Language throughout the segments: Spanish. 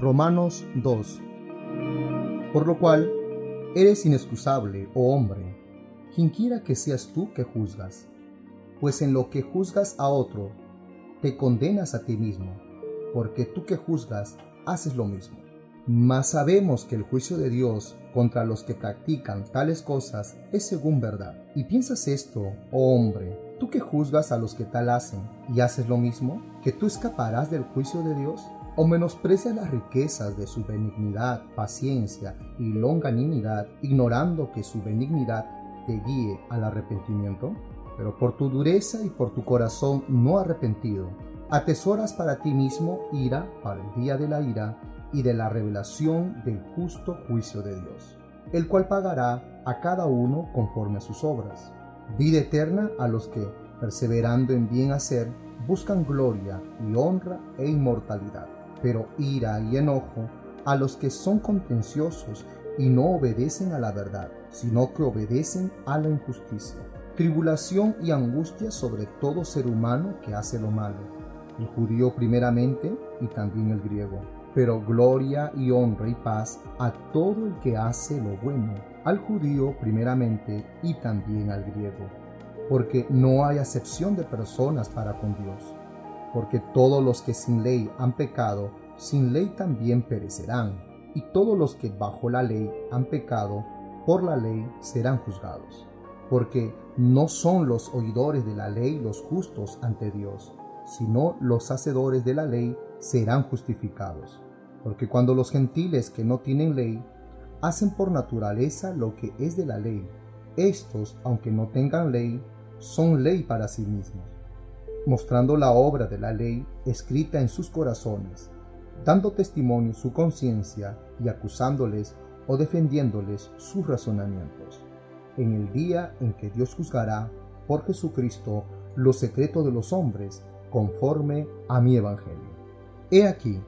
Romanos 2 Por lo cual, eres inexcusable, oh hombre, quienquiera que seas tú que juzgas, pues en lo que juzgas a otro, te condenas a ti mismo, porque tú que juzgas, haces lo mismo. Mas sabemos que el juicio de Dios contra los que practican tales cosas es según verdad. ¿Y piensas esto, oh hombre, tú que juzgas a los que tal hacen y haces lo mismo, que tú escaparás del juicio de Dios? ¿O menosprecias las riquezas de su benignidad, paciencia y longanimidad, ignorando que su benignidad te guíe al arrepentimiento? Pero por tu dureza y por tu corazón no arrepentido, atesoras para ti mismo ira para el día de la ira y de la revelación del justo juicio de Dios, el cual pagará a cada uno conforme a sus obras. Vida eterna a los que, perseverando en bien hacer, buscan gloria y honra e inmortalidad, pero ira y enojo a los que son contenciosos y no obedecen a la verdad, sino que obedecen a la injusticia. Tribulación y angustia sobre todo ser humano que hace lo malo, el judío primeramente y también el griego pero gloria y honra y paz a todo el que hace lo bueno, al judío primeramente y también al griego, porque no hay acepción de personas para con Dios, porque todos los que sin ley han pecado, sin ley también perecerán, y todos los que bajo la ley han pecado, por la ley serán juzgados, porque no son los oidores de la ley los justos ante Dios, sino los hacedores de la ley serán justificados. Porque cuando los gentiles que no tienen ley hacen por naturaleza lo que es de la ley, estos, aunque no tengan ley, son ley para sí mismos, mostrando la obra de la ley escrita en sus corazones, dando testimonio su conciencia y acusándoles o defendiéndoles sus razonamientos, en el día en que Dios juzgará por Jesucristo lo secreto de los hombres, conforme a mi evangelio. He aquí,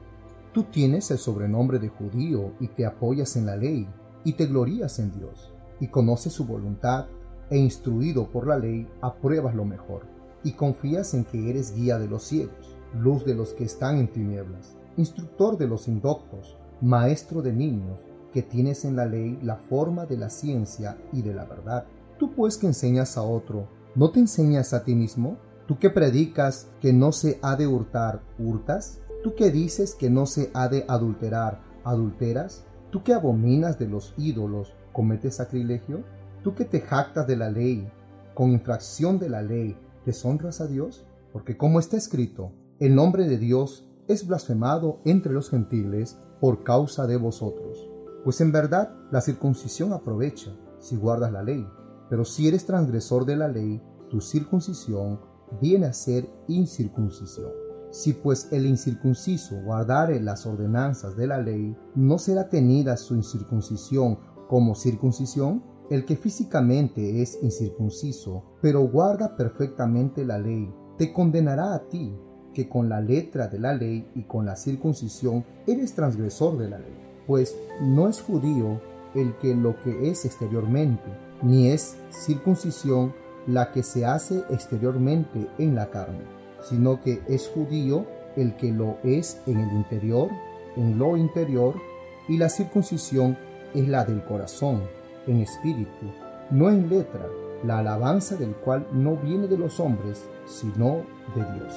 tú tienes el sobrenombre de judío y te apoyas en la ley y te glorías en Dios y conoces su voluntad e instruido por la ley apruebas lo mejor y confías en que eres guía de los ciegos, luz de los que están en tinieblas, instructor de los indoctos, maestro de niños, que tienes en la ley la forma de la ciencia y de la verdad. Tú pues que enseñas a otro, ¿no te enseñas a ti mismo? ¿Tú que predicas que no se ha de hurtar, hurtas? ¿Tú que dices que no se ha de adulterar, adulteras? ¿Tú que abominas de los ídolos, cometes sacrilegio? ¿Tú que te jactas de la ley, con infracción de la ley, deshonras a Dios? Porque como está escrito, el nombre de Dios es blasfemado entre los gentiles por causa de vosotros. Pues en verdad la circuncisión aprovecha si guardas la ley, pero si eres transgresor de la ley, tu circuncisión viene a ser incircuncisión. Si pues el incircunciso guardare las ordenanzas de la ley, ¿no será tenida su incircuncisión como circuncisión? El que físicamente es incircunciso, pero guarda perfectamente la ley, te condenará a ti, que con la letra de la ley y con la circuncisión eres transgresor de la ley. Pues no es judío el que lo que es exteriormente, ni es circuncisión la que se hace exteriormente en la carne, sino que es judío el que lo es en el interior, en lo interior, y la circuncisión es la del corazón, en espíritu, no en letra, la alabanza del cual no viene de los hombres, sino de Dios.